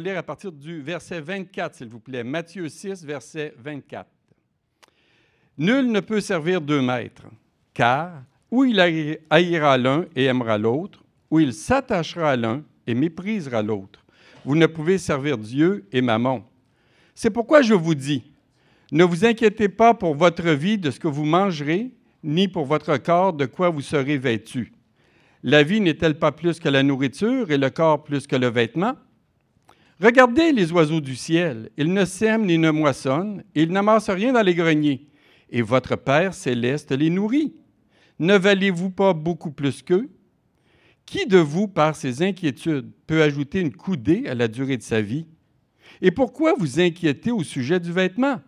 Lire à partir du verset 24, s'il vous plaît. Matthieu 6, verset 24. Nul ne peut servir deux maîtres, car ou il haïra l'un et aimera l'autre, ou il s'attachera à l'un et méprisera l'autre. Vous ne pouvez servir Dieu et Mammon. C'est pourquoi je vous dis, ne vous inquiétez pas pour votre vie de ce que vous mangerez, ni pour votre corps de quoi vous serez vêtu. La vie n'est-elle pas plus que la nourriture et le corps plus que le vêtement? Regardez les oiseaux du ciel, ils ne sèment ni ne moissonnent, ils n'amassent rien dans les greniers, et votre Père céleste les nourrit. Ne valez-vous pas beaucoup plus qu'eux? Qui de vous, par ses inquiétudes, peut ajouter une coudée à la durée de sa vie? Et pourquoi vous inquiétez au sujet du vêtement?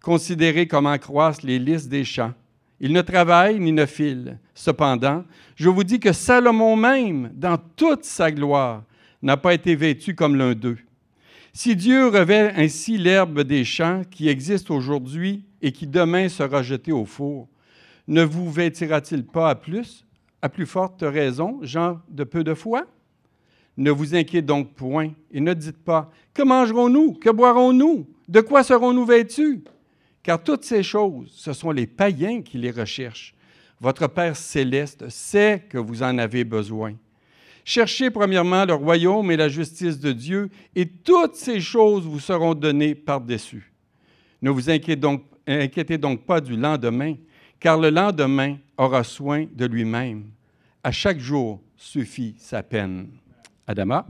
Considérez comment croissent les lys des champs. Ils ne travaillent ni ne filent. Cependant, je vous dis que Salomon même, dans toute sa gloire, n'a pas été vêtu comme l'un d'eux. Si Dieu revêt ainsi l'herbe des champs qui existe aujourd'hui et qui demain sera jetée au four, ne vous vêtira-t-il pas à plus, à plus forte raison, gens de peu de foi? Ne vous inquiétez donc point et ne dites pas Que mangerons-nous? Que boirons-nous? De quoi serons-nous vêtus Car toutes ces choses, ce sont les païens qui les recherchent. Votre Père céleste sait que vous en avez besoin. Cherchez premièrement le royaume et la justice de Dieu, et toutes ces choses vous seront données par-dessus. Ne vous inquiétez donc, pas du lendemain, car le lendemain aura soin de lui-même. À chaque jour suffit sa peine. Adama?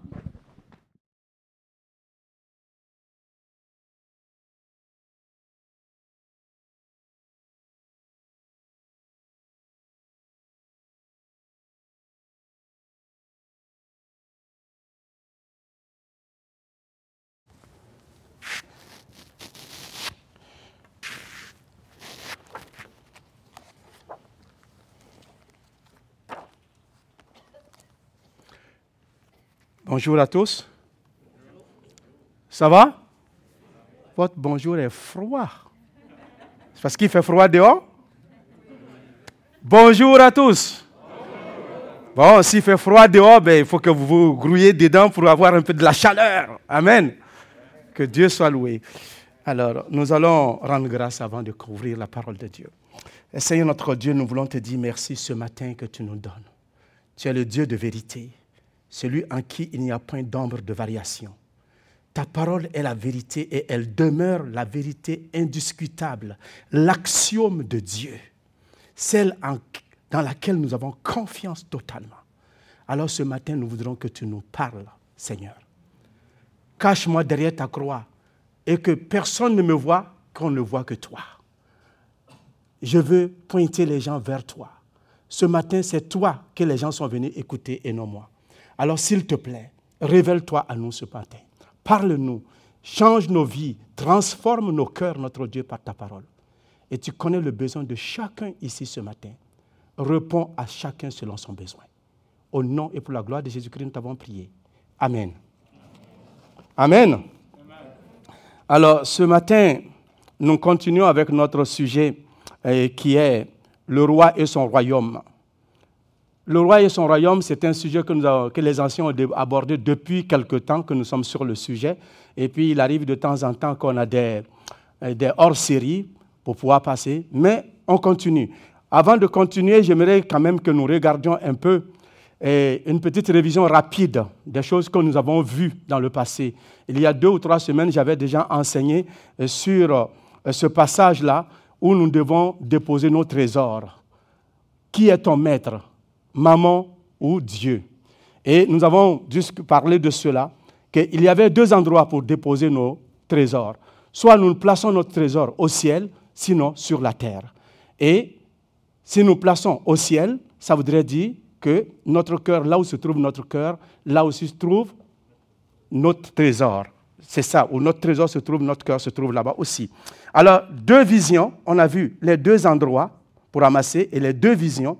Bonjour à tous. Ça va? Votre bonjour est froid. C'est parce qu'il fait froid dehors? Bonjour à tous. Bon, s'il fait froid dehors, ben, il faut que vous vous grouillez dedans pour avoir un peu de la chaleur. Amen. Que Dieu soit loué. Alors, nous allons rendre grâce avant de couvrir la parole de Dieu. Seigneur notre Dieu, nous voulons te dire merci ce matin que tu nous donnes. Tu es le Dieu de vérité celui en qui il n'y a point d'ombre de variation. Ta parole est la vérité et elle demeure la vérité indiscutable, l'axiome de Dieu, celle dans laquelle nous avons confiance totalement. Alors ce matin, nous voudrons que tu nous parles, Seigneur. Cache-moi derrière ta croix et que personne ne me voit, qu'on ne voit que toi. Je veux pointer les gens vers toi. Ce matin, c'est toi que les gens sont venus écouter et non moi. Alors s'il te plaît, révèle-toi à nous ce matin. Parle-nous, change nos vies, transforme nos cœurs, notre Dieu, par ta parole. Et tu connais le besoin de chacun ici ce matin. Réponds à chacun selon son besoin. Au nom et pour la gloire de Jésus-Christ, nous t'avons prié. Amen. Amen. Alors, ce matin, nous continuons avec notre sujet euh, qui est le roi et son royaume. Le roi et son royaume, c'est un sujet que, les anciens ont abordé depuis quelque temps que nous sommes sur le sujet. Et puis, il arrive de temps en temps qu'on a des, euh, hors-séries pour pouvoir passer. Mais on continue. Avant de continuer, j'aimerais quand même que nous regardions un peu euh, une petite révision rapide des choses que nous avons vues dans le passé. Il y a deux ou trois semaines, j'avais déjà enseigné euh, sur ce passage-là où nous devons déposer nos trésors. Qui est ton maître? Maman ou Dieu. Et nous avons juste parlé de cela, qu'il y avait deux endroits pour déposer nos trésors. Soit nous plaçons notre trésor au ciel, sinon sur la terre. Et si nous plaçons au ciel, ça voudrait dire que notre cœur, là où se trouve notre cœur, là aussi se trouve notre trésor. C'est ça, où notre trésor se trouve, notre cœur se trouve là-bas aussi. Alors, deux visions, on a vu les deux endroits pour amasser et les deux visions.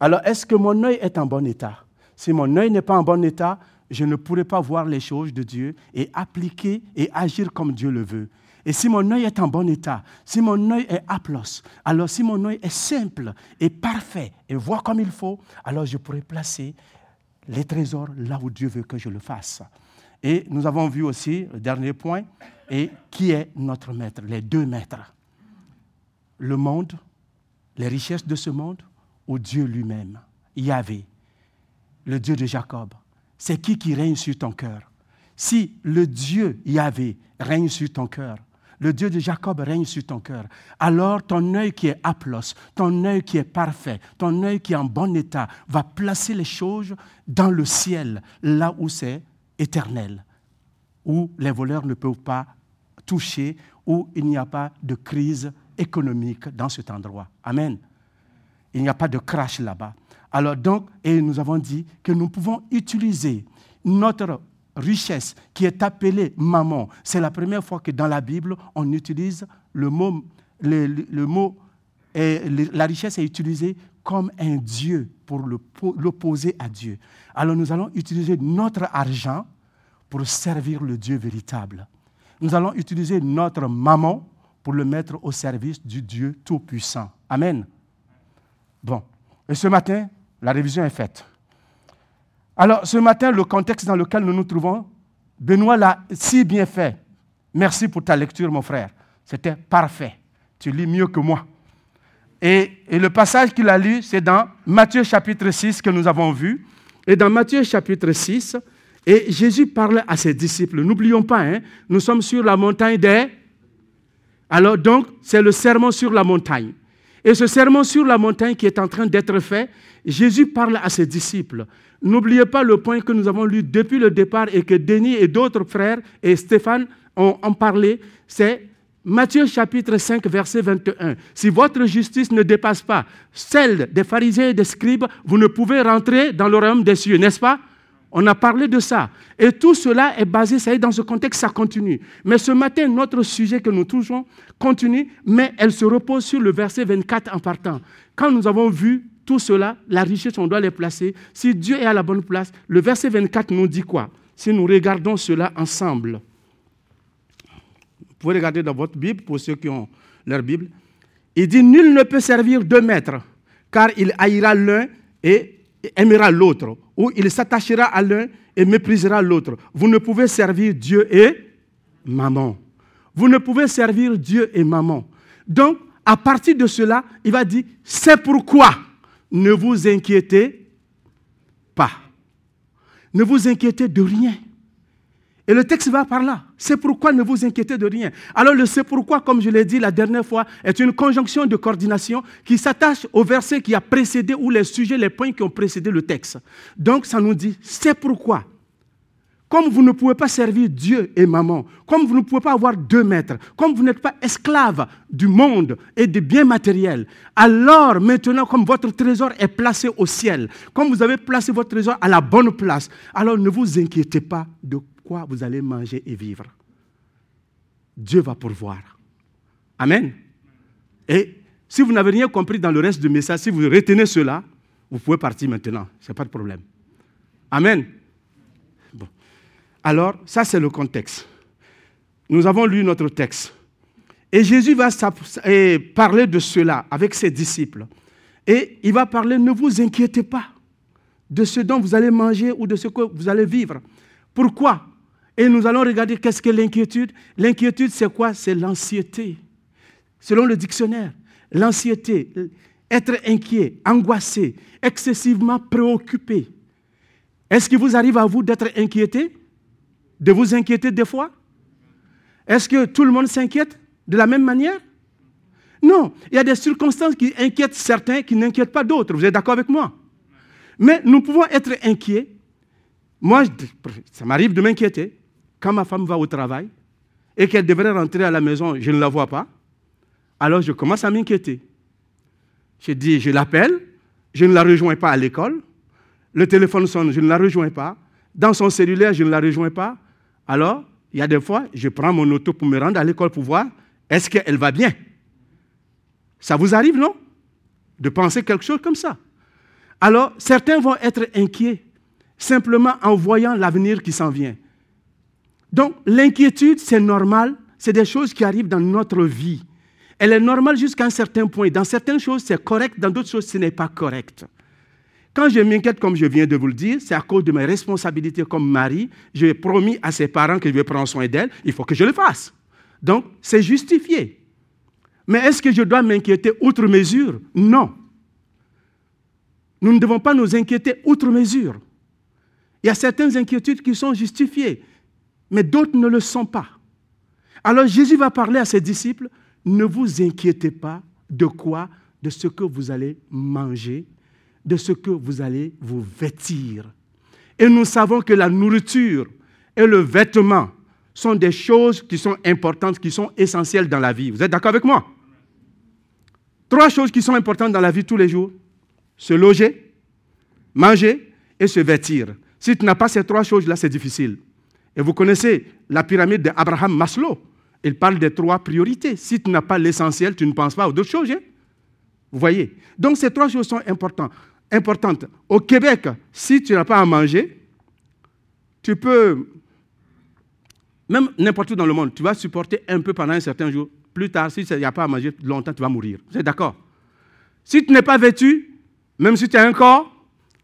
Alors, est-ce que mon œil est en bon état? Si mon œil n'est pas en bon état, je ne pourrai pas voir les choses de Dieu et appliquer et agir comme Dieu le veut. Et si mon œil est en bon état, si mon œil est aplos, alors si mon œil est simple et parfait et voit comme il faut, alors je pourrai placer les trésors là où Dieu veut que je le fasse. Et nous avons vu aussi, le dernier point, et qui est notre maître, les deux maîtres. Le monde, les richesses de ce monde, ou Dieu lui-même, Yahvé, le Dieu de Jacob. C'est qui qui règne sur ton cœur? Si le Dieu Yahvé règne sur ton cœur, le Dieu de Jacob règne sur ton cœur, alors ton œil qui est aplos, ton œil qui est parfait, ton œil qui est en bon état, va placer les choses dans le ciel, là où c'est éternel, où les voleurs ne peuvent pas toucher, où il n'y a pas de crise économique dans cet endroit. Amen. Il n'y a pas de crash là-bas. Alors donc, et nous avons dit que nous pouvons utiliser notre richesse qui est appelée maman. C'est la première fois que dans la Bible, on utilise le mot, le, mot et la richesse est utilisée comme un Dieu pour l'opposer à Dieu. Alors nous allons utiliser notre argent pour servir le Dieu véritable. Nous allons utiliser notre maman pour le mettre au service du Dieu Tout-Puissant. Amen. Bon. Et ce matin, la révision est faite. Alors, ce matin, le contexte dans lequel nous nous trouvons, Benoît l'a si bien fait. Merci pour ta lecture, mon frère. C'était parfait. Tu lis mieux que moi. Et, le passage qu'il a lu, c'est dans Matthieu chapitre 6 que nous avons vu. Et dans Matthieu chapitre 6, et Jésus parle à ses disciples. N'oublions pas, hein, nous sommes sur la montagne des... Alors donc, c'est le serment sur la montagne. Et ce serment sur la montagne qui est en train d'être fait, Jésus parle à ses disciples. N'oubliez pas le point que nous avons lu depuis le départ et que Denis et d'autres frères et Stéphane ont parlé, c'est Matthieu chapitre 5, verset 21. Si votre justice ne dépasse pas celle des pharisiens et des scribes, vous ne pouvez rentrer dans le royaume des cieux, n'est-ce pas? On a parlé de ça. Et tout cela est basé, ça est dans ce contexte, ça continue. Mais ce matin, notre sujet que nous touchons continue, mais elle se repose sur le verset 24 en partant. Quand nous avons vu tout cela, la richesse, on doit les placer. Si Dieu est à la bonne place, le verset 24 nous dit quoi? Si nous regardons cela ensemble. Vous pouvez regarder dans votre Bible, pour ceux qui ont leur Bible. Il dit, nul ne peut servir deux maîtres, car il haïra l'un et aimera l'autre, ou il s'attachera à l'un et méprisera l'autre. Vous ne pouvez servir Dieu et maman. Vous ne pouvez servir Dieu et maman. Donc, à partir de cela, il va dire, c'est pourquoi ne vous inquiétez pas. Ne vous inquiétez de rien. Et le texte va par là. C'est pourquoi ne vous inquiétez de rien. Alors le c'est pourquoi, comme je l'ai dit la dernière fois, est une conjonction de coordination qui s'attache au verset qui a précédé ou les sujets, les points qui ont précédé le texte. Donc ça nous dit c'est pourquoi. Comme vous ne pouvez pas servir Dieu et maman, comme vous ne pouvez pas avoir deux maîtres, comme vous n'êtes pas esclave du monde et des biens matériels, alors maintenant, comme votre trésor est placé au ciel, comme vous avez placé votre trésor à la bonne place, alors ne vous inquiétez pas de vous allez manger et vivre. Dieu va pourvoir. Amen. Et si vous n'avez rien compris dans le reste du message, si vous retenez cela, vous pouvez partir maintenant. Ce n'est pas de problème. Amen. Alors, ça c'est le contexte. Nous avons lu notre texte. Et Jésus va parler de cela avec ses disciples. Et il va parler, ne vous inquiétez pas de ce dont vous allez manger ou de ce que vous allez vivre. Pourquoi? Et nous allons regarder qu'est-ce que l'inquiétude. L'inquiétude, c'est quoi? C'est l'anxiété. Selon le dictionnaire, l'anxiété, être inquiet, angoissé, excessivement préoccupé. Est-ce qu'il vous arrive à vous d'être inquiété? De vous inquiéter des fois? Est-ce que tout le monde s'inquiète de la même manière? Non, il y a des circonstances qui inquiètent certains, qui n'inquiètent pas d'autres. Vous êtes d'accord avec moi? Mais nous pouvons être inquiets. Moi, ça m'arrive de m'inquiéter quand ma femme va au travail et qu'elle devrait rentrer à la maison, je ne la vois pas. Alors je commence à m'inquiéter. Je dis, je l'appelle, je ne la rejoins pas à l'école. Le téléphone sonne, je ne la rejoins pas. Dans son cellulaire, je ne la rejoins pas. Alors, il y a des fois, je prends mon auto pour me rendre à l'école pour voir est-ce qu'elle va bien? Ça vous arrive, non? De penser quelque chose comme ça. Alors, certains vont être inquiets simplement en voyant l'avenir qui s'en vient. Donc, l'inquiétude, c'est normal, c'est des choses qui arrivent dans notre vie. Elle est normale jusqu'à un certain point. Dans certaines choses, c'est correct, dans d'autres choses, ce n'est pas correct. Quand je m'inquiète, comme je viens de vous le dire, c'est à cause de mes responsabilités comme mari. J'ai promis à ses parents que je vais prendre soin d'elle. Il faut que je le fasse. Donc, c'est justifié. Mais est-ce que je dois m'inquiéter outre mesure? Non. Nous ne devons pas nous inquiéter outre mesure. Il y a certaines inquiétudes qui sont justifiées, mais d'autres ne le sont pas. Alors Jésus va parler à ses disciples, ne vous inquiétez pas de quoi De ce que vous allez manger, de ce que vous allez vous vêtir. Et nous savons que la nourriture et le vêtement sont des choses qui sont importantes, qui sont essentielles dans la vie. Vous êtes d'accord avec moi? Trois choses qui sont importantes dans la vie tous les jours. Se loger, manger et se vêtir. Si tu n'as pas ces trois choses-là, c'est difficile. Et vous connaissez la pyramide d'Abraham Maslow. Il parle des trois priorités. Si tu n'as pas l'essentiel, tu ne penses pas aux autres choses. Hein? Vous voyez? Donc ces trois choses sont importantes. importantes. Au Québec, si tu n'as pas à manger, tu peux, même n'importe où dans le monde, tu vas supporter un peu pendant un certain jour. Plus tard, si n'y a pas à manger longtemps, tu vas mourir. Vous êtes d'accord? Si tu n'es pas vêtu, même si tu as un corps,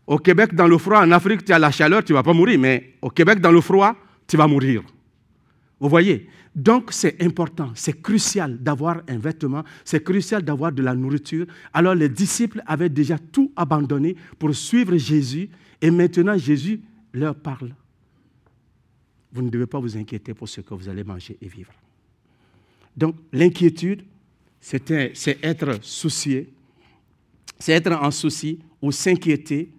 au Québec, dans le froid, en Afrique, tu as la chaleur, tu ne vas pas mourir. Mais au Québec, dans le froid, tu vas mourir. Vous voyez Donc c'est important, c'est crucial d'avoir un vêtement, c'est crucial d'avoir de la nourriture. Alors les disciples avaient déjà tout abandonné pour suivre Jésus et maintenant Jésus leur parle. Vous ne devez pas vous inquiéter pour ce que vous allez manger et vivre. Donc l'inquiétude, c'est être soucié, c'est être en souci ou s'inquiéter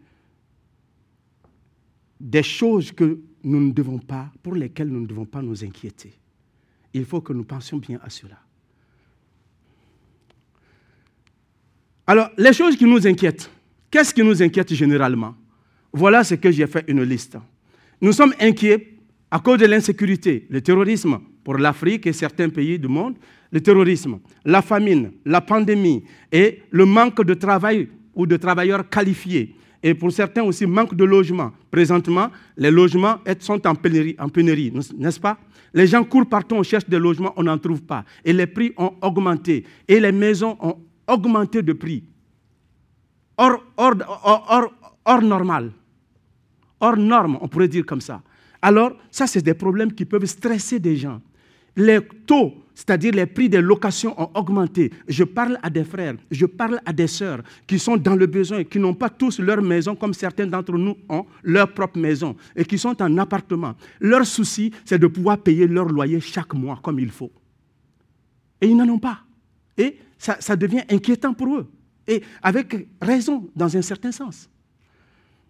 des choses que nous ne devons pas, pour lesquelles nous ne devons pas nous inquiéter. Il faut que nous pensions bien à cela. Alors, les choses qui nous inquiètent, qu'est-ce qui nous inquiète généralement? Voilà ce que j'ai fait une liste. Nous sommes inquiets à cause de l'insécurité, le terrorisme pour l'Afrique et certains pays du monde, le terrorisme, la famine, la pandémie et le manque de travail ou de travailleurs qualifiés, et pour certains aussi manque de logement. Présentement, les logements sont en pénurie, n'est-ce pas? Les gens courent partout, on cherche des logements, on n'en trouve pas. Et les prix ont augmenté. Et les maisons ont augmenté de prix. Hors, hors normal. Hors norme, on pourrait dire comme ça. Alors, ça, c'est des problèmes qui peuvent stresser des gens. Les taux c'est-à-dire les prix des locations ont augmenté. Je parle à des frères, je parle à des sœurs qui sont dans le besoin, qui n'ont pas tous leur maison comme certains d'entre nous ont leur propre maison et qui sont en appartement. Leur souci, c'est de pouvoir payer leur loyer chaque mois comme il faut. Et ils n'en ont pas. Et ça, ça devient inquiétant pour eux. Et avec raison, dans un certain sens.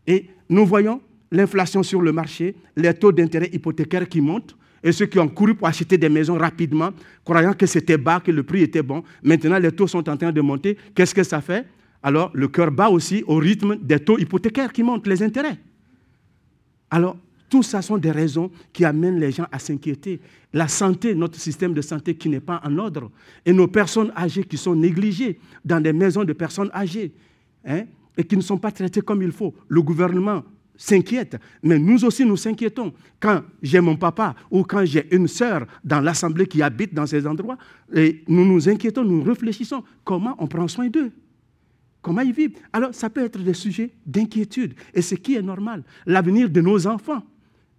Et nous voyons l'inflation sur le marché, les taux d'intérêt hypothécaires qui montent, et ceux qui ont couru pour acheter des maisons rapidement, croyant que c'était bas, que le prix était bon. Maintenant, les taux sont en train de monter. Qu'est-ce que ça fait? Alors, le cœur bat aussi au rythme des taux hypothécaires qui montent, les intérêts. Alors, tout ça sont des raisons qui amènent les gens à s'inquiéter. La santé, notre système de santé qui n'est pas en ordre, et nos personnes âgées qui sont négligées dans des maisons de personnes âgées, hein, et qui ne sont pas traitées comme il faut. Le gouvernement s'inquiète, mais nous aussi nous s'inquiétons. Quand j'ai mon papa ou quand j'ai une sœur dans l'assemblée qui habite dans ces endroits, et nous nous inquiétons, nous réfléchissons comment on prend soin d'eux, comment ils vivent. Alors ça peut être des sujets d'inquiétude, et ce qui est normal. L'avenir de nos enfants,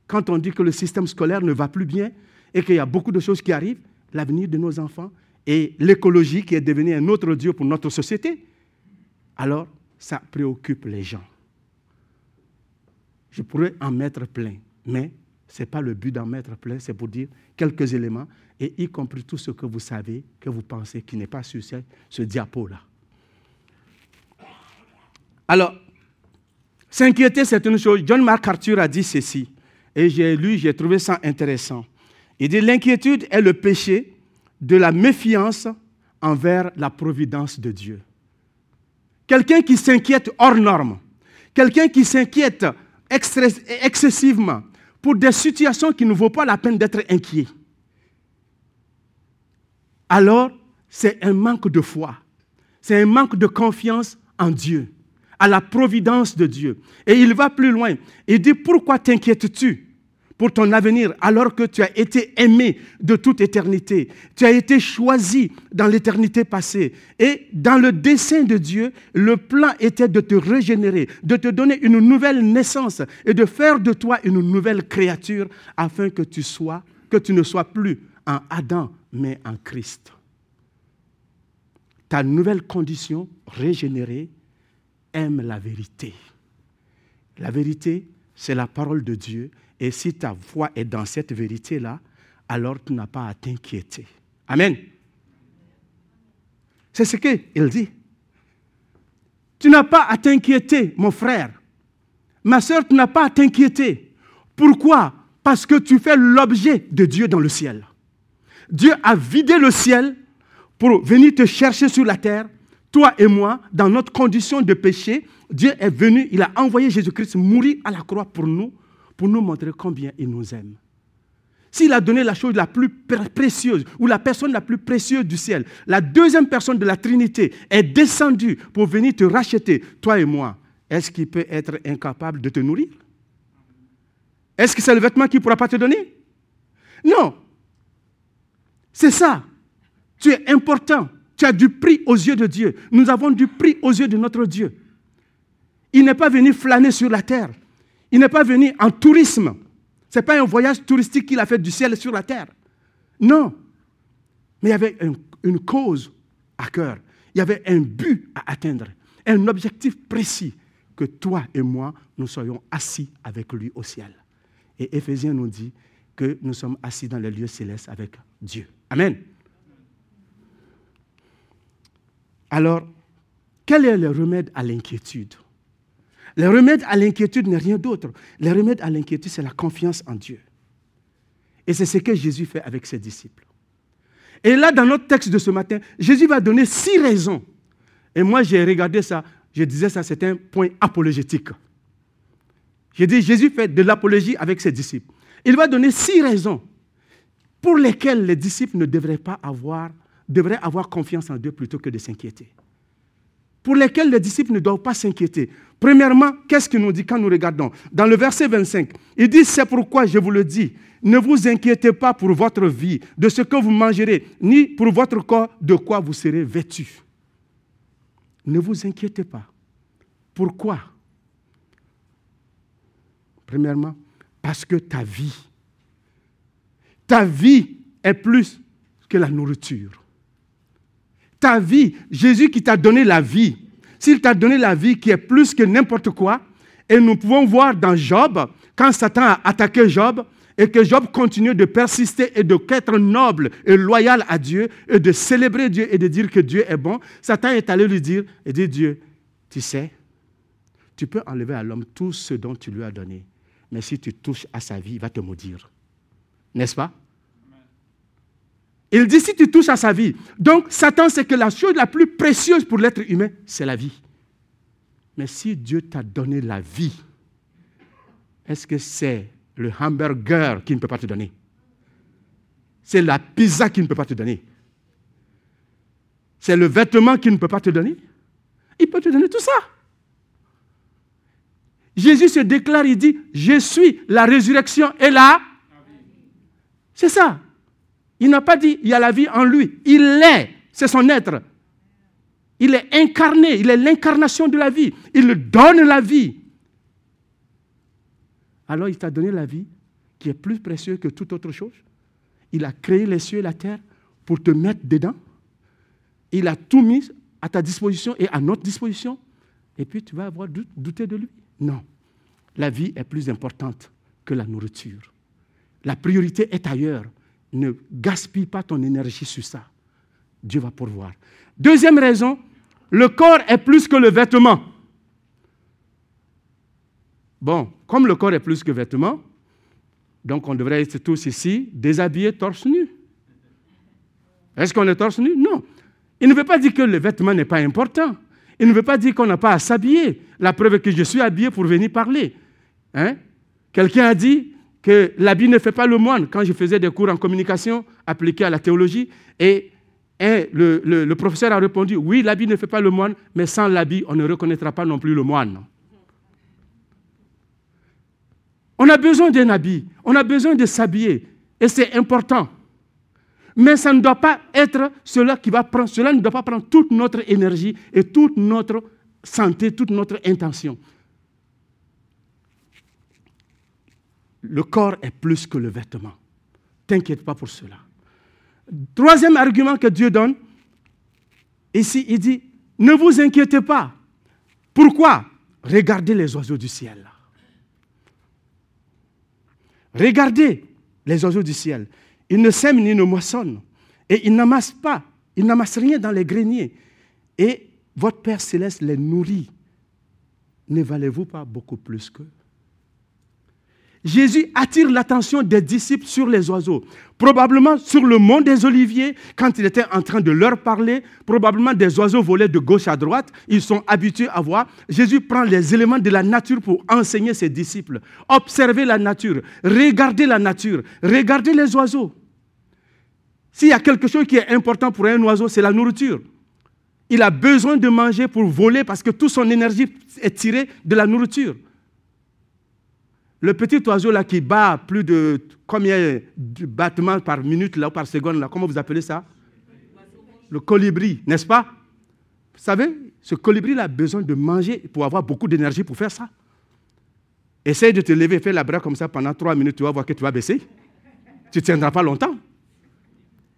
quand on dit que le système scolaire ne va plus bien et qu'il y a beaucoup de choses qui arrivent, l'avenir de nos enfants et l'écologie qui est devenue un autre Dieu pour notre société, alors ça préoccupe les gens. Je pourrais en mettre plein, mais ce n'est pas le but d'en mettre plein, c'est pour dire quelques éléments, et y compris tout ce que vous savez, que vous pensez qui n'est pas sur ce diapo-là. Alors, s'inquiéter, c'est une chose. John Mark Arthur a dit ceci, et j'ai lu, j'ai trouvé ça intéressant. Il dit L'inquiétude est le péché de la méfiance envers la providence de Dieu. Quelqu'un qui s'inquiète hors norme, quelqu'un qui s'inquiète excessivement pour des situations qui ne vaut pas la peine d'être inquiet, alors c'est un manque de foi, c'est un manque de confiance en Dieu, à la providence de Dieu. Et il va plus loin. Il dit, pourquoi t'inquiètes-tu? Pour ton avenir, alors que tu as été aimé de toute éternité. Tu as été choisi dans l'éternité passée. Et dans le dessein de Dieu, le plan était de te régénérer, de te donner une nouvelle naissance et de faire de toi une nouvelle créature afin que tu sois, que tu ne sois plus en Adam, mais en Christ. Ta nouvelle condition régénérée aime la vérité. La vérité, c'est la parole de Dieu. Et si ta foi est dans cette vérité-là, alors tu n'as pas à t'inquiéter. Amen. C'est ce qu'il dit. Tu n'as pas à t'inquiéter, mon frère. Ma soeur, tu n'as pas à t'inquiéter. Pourquoi? Parce que tu fais l'objet de Dieu dans le ciel. Dieu a vidé le ciel pour venir te chercher sur la terre. Toi et moi, dans notre condition de péché, Dieu est venu, il a envoyé Jésus-Christ mourir à la croix pour nous, pour nous montrer combien il nous aime. S'il a donné la chose la plus précieuse, ou la personne la plus précieuse du ciel, la deuxième personne de la Trinité est descendue pour venir te racheter, toi et moi, est-ce qu'il peut être incapable de te nourrir? Est-ce que c'est le vêtement qu'il ne pourra pas te donner? Non. C'est ça. Tu es important. Tu as du prix aux yeux de Dieu. Nous avons du prix aux yeux de notre Dieu. Il n'est pas venu flâner sur la terre. Il n'est pas venu en tourisme. Ce n'est pas un voyage touristique qu'il a fait du ciel sur la terre. Non. Mais il y avait une cause à cœur. Il y avait un but à atteindre. Un objectif précis. Que toi et moi, nous soyons assis avec lui au ciel. Et Éphésiens nous dit que nous sommes assis dans les lieux célestes avec Dieu. Amen. Alors, quel est le remède à l'inquiétude? Le remède à l'inquiétude n'est rien d'autre. Le remède à l'inquiétude, c'est la confiance en Dieu. Et c'est ce que Jésus fait avec ses disciples. Et là, dans notre texte de ce matin, Jésus va donner six raisons. Et moi, j'ai regardé ça, je disais ça, c'est un point apologétique. J'ai dit, Jésus fait de l'apologie avec ses disciples. Il va donner six raisons pour lesquelles les disciples ne devraient pas avoir devraient avoir confiance en Dieu plutôt que de s'inquiéter. Pour lesquels les disciples ne doivent pas s'inquiéter. Premièrement, qu'est-ce qu'il nous dit quand nous regardons? Dans le verset 25, il dit, c'est pourquoi je vous le dis, ne vous inquiétez pas pour votre vie, de ce que vous mangerez, ni pour votre corps, de quoi vous serez vêtu. Ne vous inquiétez pas. Pourquoi? Premièrement, parce que ta vie, ta vie est plus que la nourriture. Ta vie, Jésus qui t'a donné la vie, s'il t'a donné la vie qui est plus que n'importe quoi, et nous pouvons voir dans Job, quand Satan a attaqué Job, et que Job continue de persister et de être noble et loyal à Dieu, et de célébrer Dieu et de dire que Dieu est bon, Satan est allé lui dire, et dit Dieu, tu sais, tu peux enlever à l'homme tout ce dont tu lui as donné, mais si tu touches à sa vie, il va te maudire. N'est-ce pas? Il dit si tu touches à sa vie. Donc Satan sait que la chose la plus précieuse pour l'être humain, c'est la vie. Mais si Dieu t'a donné la vie, est-ce que c'est le hamburger qui ne peut pas te donner? C'est la pizza qui ne peut pas te donner? C'est le vêtement qui ne peut pas te donner? Il peut te donner tout ça. Jésus se déclare, il dit, je suis la résurrection et la... C'est ça. Il n'a pas dit il y a la vie en lui. Il est, c'est son être. Il est incarné, il est l'incarnation de la vie. Il donne la vie. Alors il t'a donné la vie qui est plus précieuse que toute autre chose. Il a créé les cieux et la terre pour te mettre dedans. Il a tout mis à ta disposition et à notre disposition. Et puis tu vas avoir douté de lui. Non. La vie est plus importante que la nourriture. La priorité est ailleurs ne gaspille pas ton énergie sur ça. Dieu va pourvoir. Deuxième raison, le corps est plus que le vêtement. Bon, comme le corps est plus que vêtement, donc on devrait être tous ici déshabillés torse nu. Est-ce qu'on est torse nu? Non. Il ne veut pas dire que le vêtement n'est pas important. Il ne veut pas dire qu'on n'a pas à s'habiller. La preuve est que je suis habillé pour venir parler. Hein? Quelqu'un a dit, que l'habit ne fait pas le moine. Quand je faisais des cours en communication appliqués à la théologie, et, le, professeur a répondu, oui, l'habit ne fait pas le moine, mais sans l'habit, on ne reconnaîtra pas non plus le moine. On a besoin d'un habit, on a besoin de s'habiller, et c'est important. Mais ça ne doit pas être cela qui va prendre, cela ne doit pas prendre toute notre énergie et toute notre santé, toute notre intention. Le corps est plus que le vêtement. T'inquiète pas pour cela. Troisième argument que Dieu donne, ici, il dit, ne vous inquiétez pas. Pourquoi? Regardez les oiseaux du ciel. Regardez les oiseaux du ciel. Ils ne sèment ni ne moissonnent. Et ils n'amassent pas. Ils n'amassent rien dans les greniers. Et votre Père céleste les nourrit. Ne valez-vous pas beaucoup plus qu'eux? Jésus attire l'attention des disciples sur les oiseaux. Probablement sur le mont des Oliviers, quand il était en train de leur parler, probablement des oiseaux volaient de gauche à droite. Ils sont habitués à voir. Jésus prend les éléments de la nature pour enseigner ses disciples. Observez la nature, regardez la nature, regardez les oiseaux. S'il y a quelque chose qui est important pour un oiseau, c'est la nourriture. Il a besoin de manger pour voler parce que toute son énergie est tirée de la nourriture. Le petit oiseau là qui bat plus de combien de battements par minute là ou par seconde là, comment vous appelez ça? Le colibri, n'est-ce pas? Vous savez, ce colibri a besoin de manger pour avoir beaucoup d'énergie pour faire ça. Essaye de te lever, fais la bras comme ça pendant trois minutes, tu vas voir que tu vas baisser. Tu ne tiendras pas longtemps.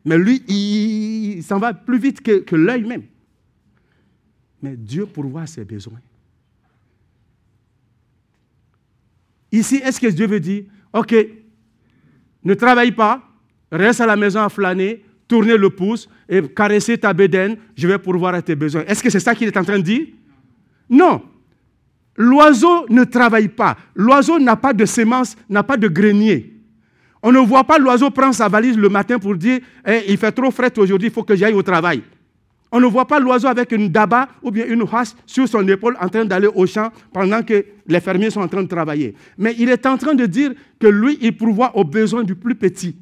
Mais lui, il, s'en va plus vite que, que l'œil même. Mais Dieu pourvoit ses besoins. Ici, est-ce que Dieu veut dire, OK, ne travaille pas, reste à la maison à flâner, tourner le pouce et caresser ta bédaine, je vais pourvoir à tes besoins. Est-ce que c'est ça qu'il est en train de dire? Non. L'oiseau ne travaille pas. L'oiseau n'a pas de semences, n'a pas de grenier. On ne voit pas l'oiseau prendre sa valise le matin pour dire eh, il fait trop frais aujourd'hui, il faut que j'aille au travail. On ne voit pas l'oiseau avec une daba ou bien une hache sur son épaule en train d'aller au champ pendant que les fermiers sont en train de travailler. Mais il est en train de dire que lui, il pourvoit aux besoins du plus petit.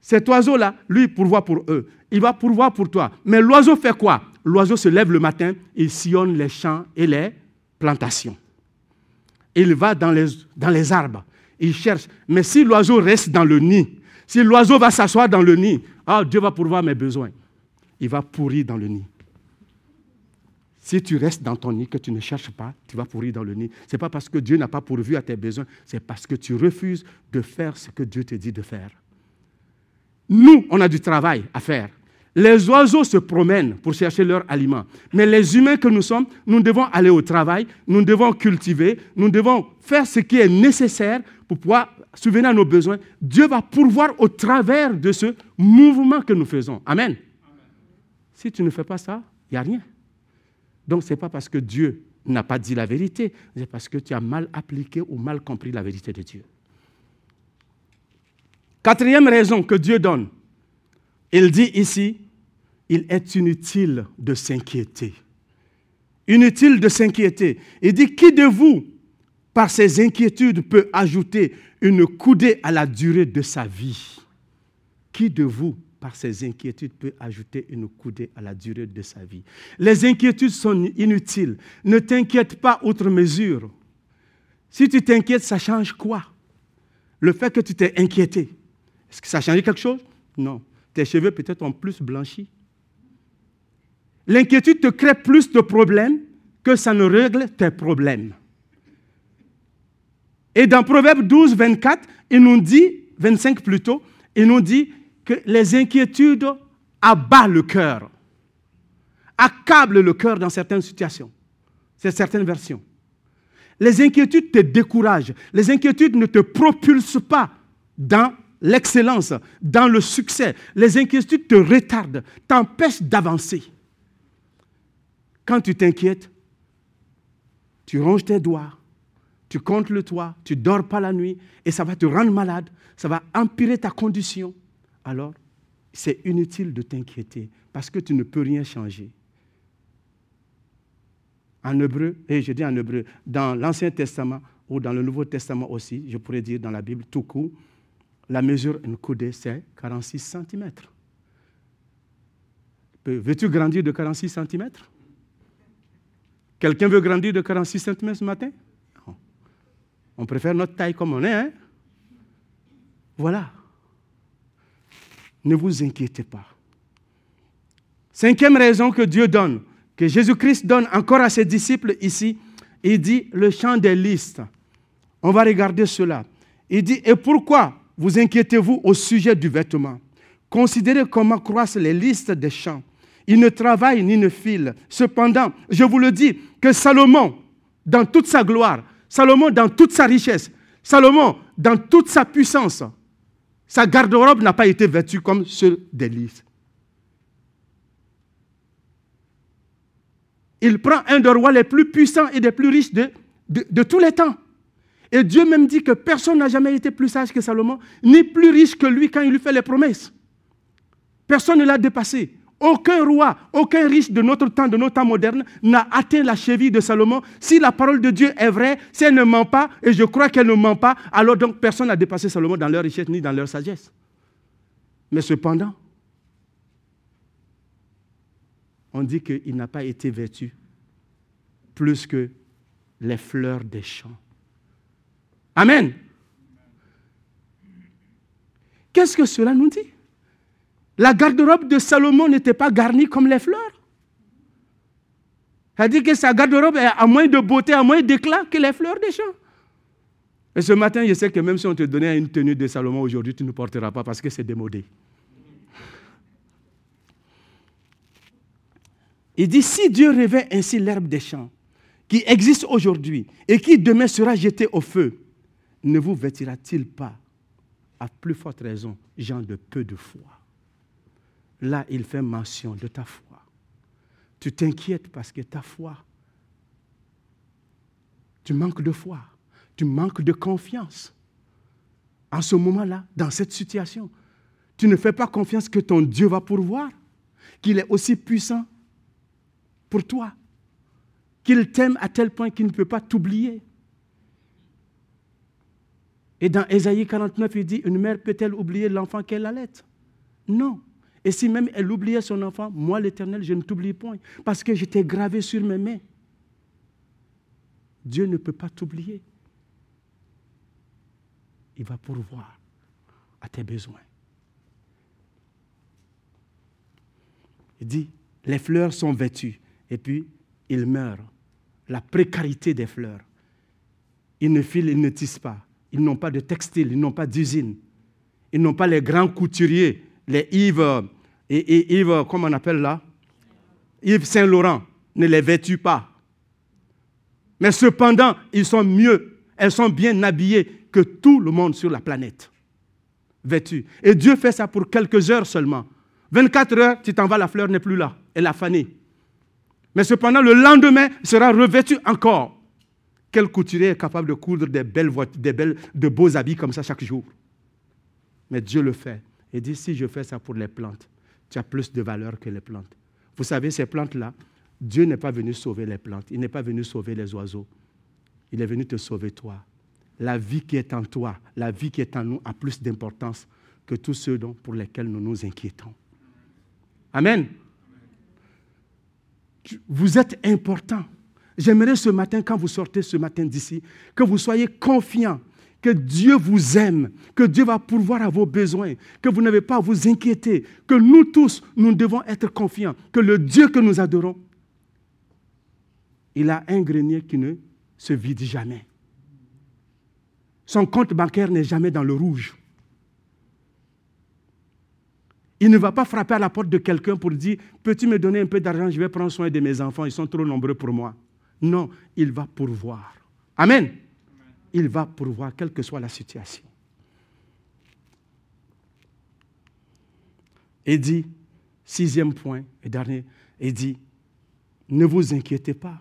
Cet oiseau-là, lui, il pourvoit pour eux. Il va pourvoir pour toi. Mais l'oiseau fait quoi? L'oiseau se lève le matin, il sillonne les champs et les plantations. Il va dans les, arbres, il cherche. Mais si l'oiseau reste dans le nid, si l'oiseau va s'asseoir dans le nid, ah, Dieu va pourvoir mes besoins il va pourrir dans le nid. Si tu restes dans ton nid, que tu ne cherches pas, tu vas pourrir dans le nid. Ce n'est pas parce que Dieu n'a pas pourvu à tes besoins, c'est parce que tu refuses de faire ce que Dieu te dit de faire. Nous, on a du travail à faire. Les oiseaux se promènent pour chercher leur aliment. Mais les humains que nous sommes, nous devons aller au travail, nous devons cultiver, nous devons faire ce qui est nécessaire pour pouvoir souvenir à nos besoins. Dieu va pourvoir au travers de ce mouvement que nous faisons. Amen. Si tu ne fais pas ça, il n'y a rien. Donc ce n'est pas parce que Dieu n'a pas dit la vérité, c'est parce que tu as mal appliqué ou mal compris la vérité de Dieu. Quatrième raison que Dieu donne, il dit ici, il est inutile de s'inquiéter. Inutile de s'inquiéter. Il dit, qui de vous, par ses inquiétudes, peut ajouter une coudée à la durée de sa vie? Qui de vous par ses inquiétudes, peut ajouter une coudée à la durée de sa vie. Les inquiétudes sont inutiles. Ne t'inquiète pas outre mesure. Si tu t'inquiètes, ça change quoi? Le fait que tu t'es inquiété, est-ce que ça a changé quelque chose? Non. Tes cheveux peut-être ont plus blanchi. L'inquiétude te crée plus de problèmes que ça ne règle tes problèmes. Et dans Proverbe 12, 24, il nous dit, 25 plutôt, il nous dit, les inquiétudes abattent le cœur, accablent le cœur dans certaines situations, c'est certaines versions. Les inquiétudes te découragent, les inquiétudes ne te propulsent pas dans l'excellence, dans le succès. Les inquiétudes te retardent, t'empêchent d'avancer. Quand tu t'inquiètes, tu ronges tes doigts, tu comptes le toit, tu dors pas la nuit et ça va te rendre malade, ça va empirer ta condition alors c'est inutile de t'inquiéter parce que tu ne peux rien changer. En hébreu, et je dis en hébreu, dans l'Ancien Testament ou dans le Nouveau Testament aussi, je pourrais dire dans la Bible tout court, la mesure une coudée, c'est 46 cm. Veux-tu grandir de 46 cm Quelqu'un veut grandir de 46 cm ce matin? On préfère notre taille comme on est. Hein? Voilà. Ne vous inquiétez pas. Cinquième raison que Dieu donne, que Jésus-Christ donne encore à ses disciples ici, il dit le chant des listes. On va regarder cela. Il dit, et pourquoi vous inquiétez-vous au sujet du vêtement? Considérez comment croissent les listes des champs. Ils ne travaillent ni ne filent. Cependant, je vous le dis, que Salomon, dans toute sa gloire, Salomon dans toute sa richesse, Salomon dans toute sa puissance, sa garde-robe n'a pas été vêtue comme ceux des listes. Il prend un des rois les plus puissants et des plus riches de, de tous les temps. Et Dieu même dit que personne n'a jamais été plus sage que Salomon, ni plus riche que lui quand il lui fait les promesses. Personne ne l'a dépassé. Aucun roi, aucun riche de notre temps, de notre temps moderne, n'a atteint la cheville de Salomon. Si la parole de Dieu est vraie, si elle ne ment pas, et je crois qu'elle ne ment pas, alors donc personne n'a dépassé Salomon dans leur richesse ni dans leur sagesse. Mais cependant, on dit qu'il n'a pas été vêtu plus que les fleurs des champs. Amen. Qu'est-ce que cela nous dit? La garde-robe de Salomon n'était pas garnie comme les fleurs. Dit que sa garde-robe a moins de beauté, a moins d'éclat que les fleurs des champs. Et ce matin, je sais que même si on te donnait une tenue de Salomon aujourd'hui, tu ne porteras pas parce que c'est démodé. Il dit, si Dieu revêt ainsi l'herbe des champs, qui existe aujourd'hui et qui demain sera jetée au feu, ne vous vêtira-t-il pas à plus forte raison, gens de peu de foi? Là, il fait mention de ta foi. Tu t'inquiètes parce que ta foi, tu manques de foi, tu manques de confiance. En ce moment-là, dans cette situation, tu ne fais pas confiance que ton Dieu va pourvoir, qu'il est aussi puissant pour toi, qu'il t'aime à tel point qu'il ne peut pas t'oublier. Et dans Ésaïe 49, il dit, une mère peut-elle oublier l'enfant qu'elle allait Non. Et si même elle oubliait son enfant, moi l'Éternel, je ne t'oublie point, parce que j'étais gravé sur mes mains. Dieu ne peut pas t'oublier. Il va pourvoir à tes besoins. Il dit, les fleurs sont vêtues, et puis ils meurent. La précarité des fleurs. Ils ne filent, ils ne tissent pas. Ils n'ont pas de textile, ils n'ont pas d'usine. Ils n'ont pas les grands couturiers, les Yves, et, Yves, on appelle là? Yves Saint-Laurent ne les vêtue pas. Mais cependant, ils sont mieux, elles sont bien habillées que tout le monde sur la planète. Vêtues. Et Dieu fait ça pour quelques heures seulement. 24 heures, tu t'en vas, la fleur n'est plus là. Elle a fané. Mais cependant, le lendemain, sera revêtue encore. Quel couturier est capable de coudre des belles, des belles, de beaux habits comme ça chaque jour? Mais Dieu le fait. Et dit, si je fais ça pour les plantes, tu as plus de valeur que les plantes. Vous savez, ces plantes-là, Dieu n'est pas venu sauver les plantes, il n'est pas venu sauver les oiseaux. Il est venu te sauver toi. La vie qui est en toi, la vie qui est en nous a plus d'importance que tous ceux dont, pour lesquels nous nous inquiétons. Amen. Vous êtes important. J'aimerais ce matin, quand vous sortez ce matin d'ici, que vous soyez confiants que Dieu vous aime, que Dieu va pourvoir à vos besoins, que vous n'avez pas à vous inquiéter, que nous tous, nous devons être confiants, que le Dieu que nous adorons, il a un grenier qui ne se vide jamais. Son compte bancaire n'est jamais dans le rouge. Il ne va pas frapper à la porte de quelqu'un pour dire, peux-tu me donner un peu d'argent, je vais prendre soin de mes enfants, ils sont trop nombreux pour moi. Non, il va pourvoir. Amen. Il va pourvoir, quelle que soit la situation. Et dit, sixième point et dernier, et dit, ne vous inquiétez pas,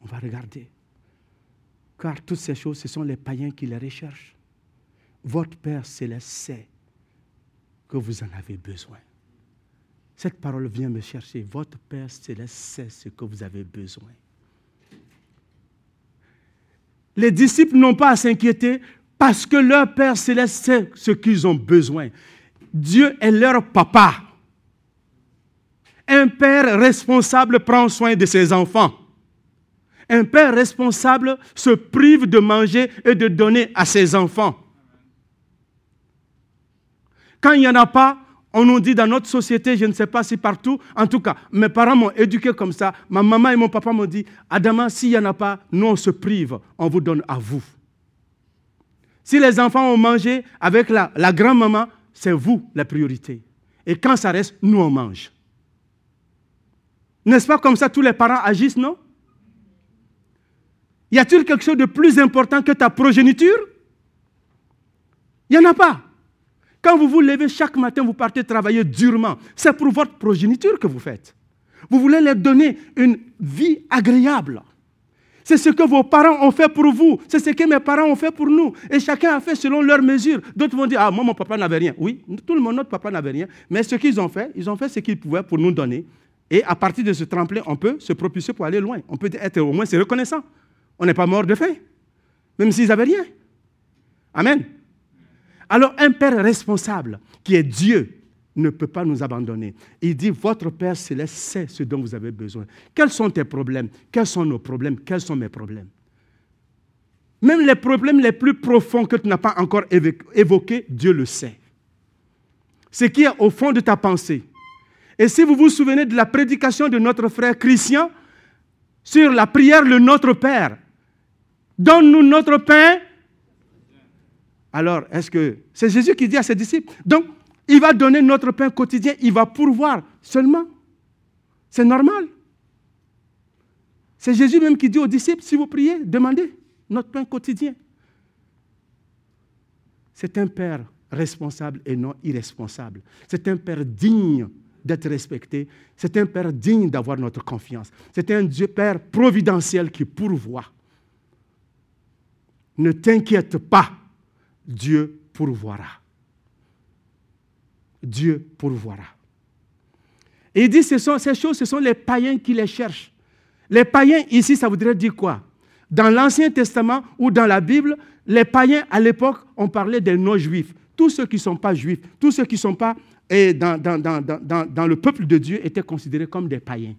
on va regarder. Car toutes ces choses, ce sont les païens qui les recherchent. Votre Père céleste sait que vous en avez besoin. Cette parole vient me chercher. Votre Père céleste sait ce que vous avez besoin les disciples n'ont pas à s'inquiéter parce que leur Père céleste sait ce qu'ils ont besoin. Dieu est leur papa. Un père responsable prend soin de ses enfants. Un père responsable se prive de manger et de donner à ses enfants. Quand il n'y en a pas, on nous dit dans notre société, je ne sais pas si partout, en tout cas, mes parents m'ont éduqué comme ça. Ma maman et mon papa m'ont dit, Adama, s'il n'y en a pas, nous on se prive, on vous donne à vous. Si les enfants ont mangé avec la, grand-maman, c'est vous la priorité. Et quand ça reste, nous on mange. N'est-ce pas comme ça tous les parents agissent, non? Y a-t-il quelque chose de plus important que ta progéniture? Il n'y en a pas. Quand vous vous levez chaque matin, vous partez travailler durement. C'est pour votre progéniture que vous faites. Vous voulez leur donner une vie agréable. C'est ce que vos parents ont fait pour vous. C'est ce que mes parents ont fait pour nous. Et chacun a fait selon leurs mesures. D'autres vont dire, ah, moi, mon papa n'avait rien. Oui, tout le monde, notre papa n'avait rien. Mais ce qu'ils ont fait, ils ont fait ce qu'ils pouvaient pour nous donner. Et à partir de ce tremplin, on peut se propulser pour aller loin. On peut être au moins reconnaissant. On n'est pas mort de faim, même s'ils n'avaient rien. Amen. Alors un père responsable, qui est Dieu, ne peut pas nous abandonner. Il dit, votre Père céleste sait ce dont vous avez besoin. Quels sont tes problèmes? Quels sont nos problèmes? Quels sont mes problèmes? Même les problèmes les plus profonds que tu n'as pas encore évoqués, Dieu le sait. Ce qui est au fond de ta pensée. Et si vous vous souvenez de la prédication de notre frère Christian sur la prière de Notre Père, donne-nous notre pain alors, est-ce que c'est Jésus qui dit à ses disciples Donc, il va donner notre pain quotidien, il va pourvoir seulement. C'est normal. C'est Jésus même qui dit aux disciples, si vous priez, demandez notre pain quotidien. C'est un Père responsable et non irresponsable. C'est un Père digne d'être respecté. C'est un Père digne d'avoir notre confiance. C'est un Dieu Père providentiel qui pourvoit. Ne t'inquiète pas Dieu pourvoira. Dieu pourvoira. Et il dit, ce sont, ces choses, ce sont les païens qui les cherchent. Les païens, ici, ça voudrait dire quoi? Dans l'Ancien Testament ou dans la Bible, les païens, à l'époque, on parlait des non-juifs. Tous ceux qui ne sont pas juifs, tous ceux qui ne sont pas et dans, dans, dans, dans, le peuple de Dieu étaient considérés comme des païens.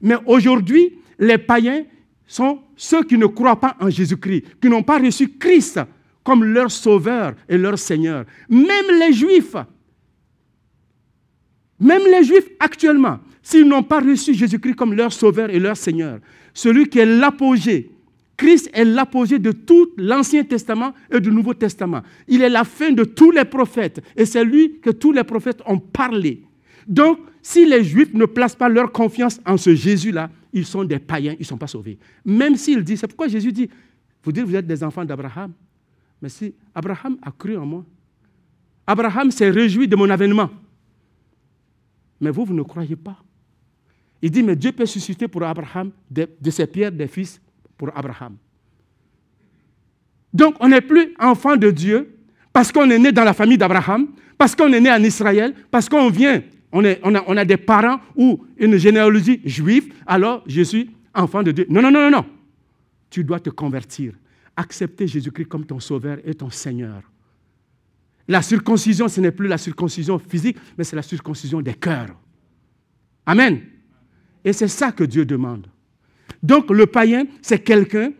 Mais aujourd'hui, les païens sont ceux qui ne croient pas en Jésus-Christ, qui n'ont pas reçu Christ comme leur sauveur et leur Seigneur. Même les Juifs, même les Juifs actuellement, s'ils n'ont pas reçu Jésus-Christ comme leur sauveur et leur Seigneur, celui qui est l'apogée, Christ est l'apogée de tout l'Ancien Testament et du Nouveau Testament. Il est la fin de tous les prophètes et c'est lui que tous les prophètes ont parlé. Donc, si les Juifs ne placent pas leur confiance en ce Jésus-là, ils sont des païens, ils ne sont pas sauvés. Même s'il dit, c'est pourquoi Jésus dit, vous dites vous êtes des enfants d'Abraham, mais si Abraham a cru en moi, Abraham s'est réjoui de mon avènement. Mais vous, vous ne croyez pas. Il dit, mais Dieu peut susciter pour Abraham de, ses pierres des fils pour Abraham. Donc, on n'est plus enfant de Dieu parce qu'on est né dans la famille d'Abraham, parce qu'on est né en Israël, parce qu'on vient, on, a, on a des parents ou une généalogie juive, alors je suis enfant de Dieu. Non, non, non, non, non. Tu dois te convertir accepter Jésus-Christ comme ton sauveur et ton Seigneur. La circoncision, ce n'est plus la circoncision physique, mais c'est la circoncision des cœurs. Amen. Et c'est ça que Dieu demande. Donc le païen, c'est quelqu'un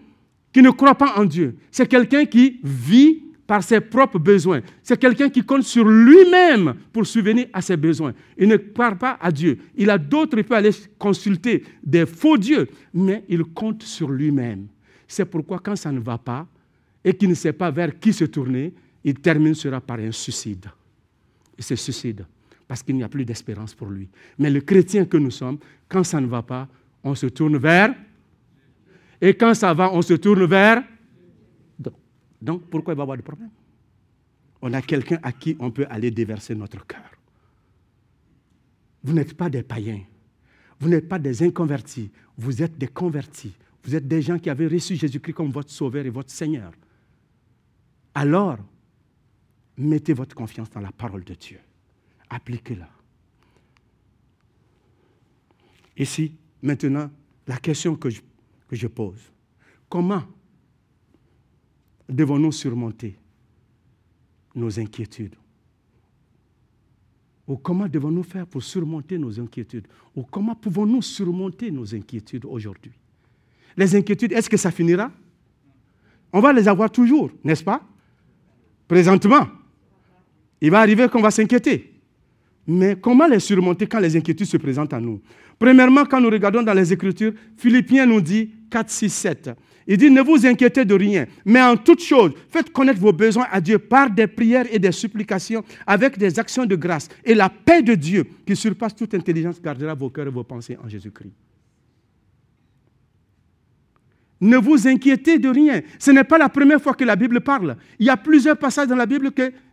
qui ne croit pas en Dieu. C'est quelqu'un qui vit par ses propres besoins. C'est quelqu'un qui compte sur lui-même pour subvenir à ses besoins. Il ne parle pas à Dieu. Il a d'autres, il peut aller consulter des faux dieux, mais il compte sur lui-même. C'est pourquoi quand ça ne va pas et qu'il ne sait pas vers qui se tourner, il termine par un suicide. Il se suicide parce qu'il n'y a plus d'espérance pour lui. Mais le chrétien que nous sommes, quand ça ne va pas, on se tourne vers. Et quand ça va, on se tourne vers. Donc, pourquoi il va y avoir des problèmes? On a quelqu'un à qui on peut aller déverser notre cœur. Vous n'êtes pas des païens. Vous n'êtes pas des inconvertis. Vous êtes des convertis. Vous êtes des gens qui avaient reçu Jésus-Christ comme votre Sauveur et votre Seigneur. Alors, mettez votre confiance dans la parole de Dieu. Appliquez-la. Ici, maintenant, la question que je, que je pose. Comment devons-nous surmonter nos inquiétudes? Ou comment devons-nous faire pour surmonter nos inquiétudes? Ou comment pouvons-nous surmonter nos inquiétudes aujourd'hui? Les inquiétudes, est-ce que ça finira? On va les avoir toujours, n'est-ce pas? Présentement. Il va arriver qu'on va s'inquiéter. Mais comment les surmonter quand les inquiétudes se présentent à nous? Premièrement, quand nous regardons dans les Écritures, Philippiens nous dit 4, 6, 7. Il dit, ne vous inquiétez de rien, mais en toute chose, faites connaître vos besoins à Dieu par des prières et des supplications, avec des actions de grâce. Et la paix de Dieu, qui surpasse toute intelligence, gardera vos cœurs et vos pensées en Jésus-Christ. Ne vous inquiétez de rien. Ce n'est pas la première fois que la Bible parle. Il y a plusieurs passages dans la Bible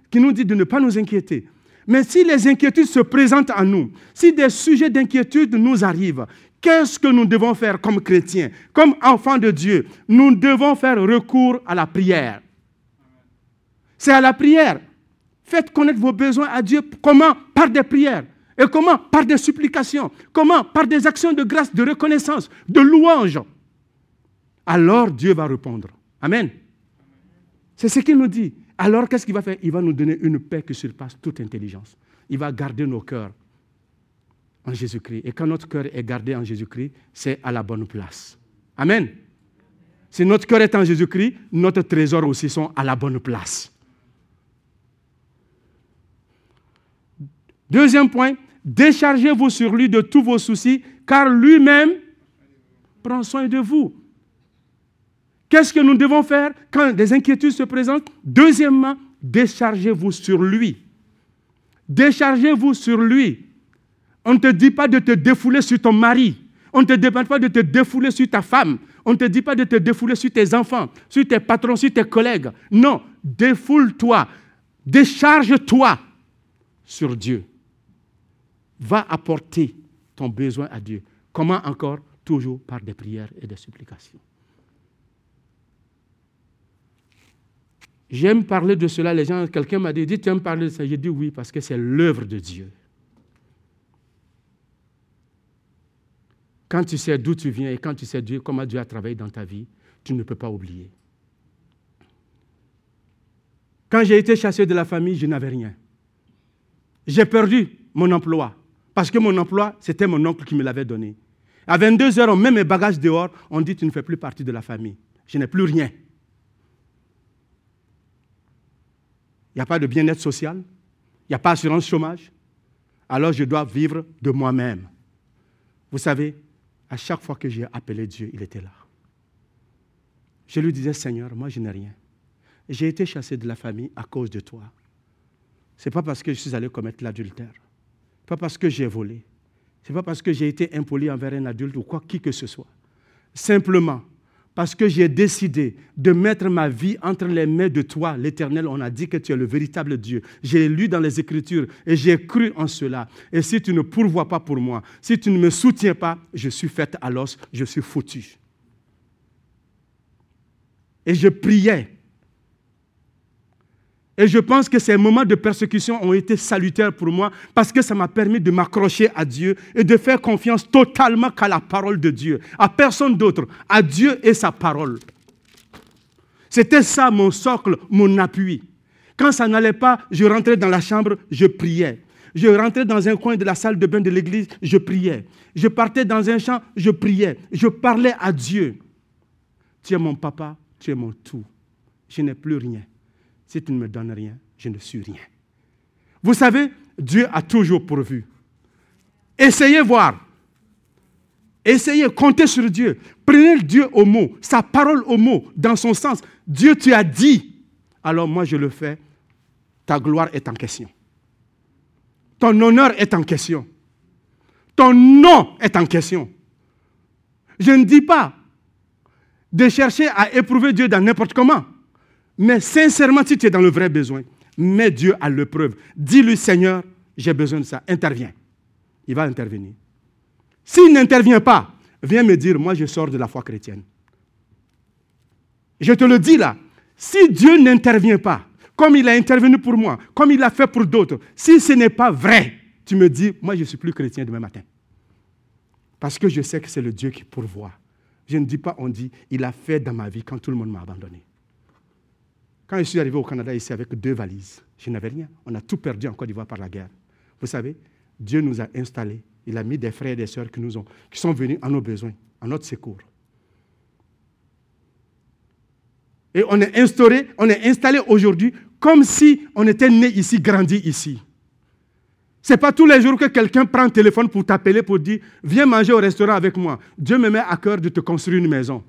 qui nous disent de ne pas nous inquiéter. Mais si les inquiétudes se présentent à nous, si des sujets d'inquiétude nous arrivent, qu'est-ce que nous devons faire comme chrétiens, comme enfants de Dieu? Nous devons faire recours à la prière. C'est à la prière. Faites connaître vos besoins à Dieu. Comment? Par des prières. Et comment? Par des supplications. Comment? Par des actions de grâce, de reconnaissance, de louange. Alors Dieu va répondre. Amen. C'est ce qu'il nous dit. Alors qu'est-ce qu'il va faire? Il va nous donner une paix qui surpasse toute intelligence. Il va garder nos cœurs en Jésus-Christ. Et quand notre cœur est gardé en Jésus-Christ, c'est à la bonne place. Amen. Si notre cœur est en Jésus-Christ, notre trésor aussi sont à la bonne place. Deuxième point, déchargez-vous sur lui de tous vos soucis, car lui-même prend soin de vous. Qu'est-ce que nous devons faire quand des inquiétudes se présentent? Deuxièmement, déchargez-vous sur lui. Déchargez-vous sur lui. On ne te dit pas de te défouler sur ton mari. On ne te demande pas de te défouler sur ta femme. On ne te dit pas de te défouler sur tes enfants, sur tes patrons, sur tes collègues. Non, défoule-toi. Décharge-toi sur Dieu. Va apporter ton besoin à Dieu. Comment encore? Toujours par des prières et des supplications. J'aime parler de cela. Les gens, quelqu'un m'a dit, tu aimes parler de ça J'ai dit oui, parce que c'est l'œuvre de Dieu. Quand tu sais d'où tu viens et quand tu sais comment Dieu a travaillé dans ta vie, tu ne peux pas oublier. Quand j'ai été chassé de la famille, je n'avais rien. J'ai perdu mon emploi parce que mon emploi, c'était mon oncle qui me l'avait donné. À 22 heures, on met mes bagages dehors, on dit tu ne fais plus partie de la famille. Je n'ai plus rien. Il n'y a pas de bien-être social, il n'y a pas d'assurance chômage. Alors je dois vivre de moi-même. Vous savez, à chaque fois que j'ai appelé Dieu, il était là. Je lui disais, Seigneur, moi je n'ai rien. J'ai été chassé de la famille à cause de toi. Ce n'est pas parce que je suis allé commettre l'adultère. Pas parce que j'ai volé. Ce n'est pas parce que j'ai été impoli envers un adulte ou quoi qui que ce soit. Simplement, parce que j'ai décidé de mettre ma vie entre les mains de toi, l'Éternel. On a dit que tu es le véritable Dieu. J'ai lu dans les Écritures et j'ai cru en cela. Et si tu ne pourvois pas pour moi, si tu ne me soutiens pas, je suis faite à l'os, je suis foutu. Et je priais et je pense que ces moments de persécution ont été salutaires pour moi parce que ça m'a permis de m'accrocher à Dieu et de faire confiance totalement qu'à la parole de Dieu, à personne d'autre, à Dieu et sa parole. C'était ça mon socle, mon appui. Quand ça n'allait pas, je rentrais dans la chambre, je priais. Je rentrais dans un coin de la salle de bain de l'église, je priais. Je partais dans un champ, je priais. Je parlais à Dieu. Tu es mon papa, tu es mon tout. Je n'ai plus rien. Si tu ne me donnes rien, je ne suis rien. Vous savez, Dieu a toujours pourvu. Essayez voir. Essayez, comptez sur Dieu. Prenez Dieu au mot, sa parole au mot, dans son sens. Dieu, tu as dit. Alors moi, je le fais. Ta gloire est en question. Ton honneur est en question. Ton nom est en question. Je ne dis pas de chercher à éprouver Dieu dans n'importe comment. Mais sincèrement, si tu es dans le vrai besoin, mets Dieu à l'épreuve. Dis-lui, Seigneur, j'ai besoin de ça. Interviens. Il va intervenir. S'il n'intervient pas, viens me dire, moi je sors de la foi chrétienne. Je te le dis là, si Dieu n'intervient pas, comme il a intervenu pour moi, comme il l'a fait pour d'autres, si ce n'est pas vrai, tu me dis, moi je ne suis plus chrétien demain matin. Parce que je sais que c'est le Dieu qui pourvoit. Je ne dis pas, on dit, il a fait dans ma vie quand tout le monde m'a abandonné. Quand je suis arrivé au Canada ici avec deux valises, je n'avais rien. On a tout perdu en Côte d'Ivoire par la guerre. Vous savez, Dieu nous a installés. Il a mis des frères et des sœurs qui, nous ont, qui sont venus à nos besoins, à notre secours. Et on est instauré, on est installé aujourd'hui comme si on était né ici, grandi ici. Ce n'est pas tous les jours que quelqu'un prend un téléphone pour t'appeler pour dire Viens manger au restaurant avec moi. Dieu me met à cœur de te construire une maison.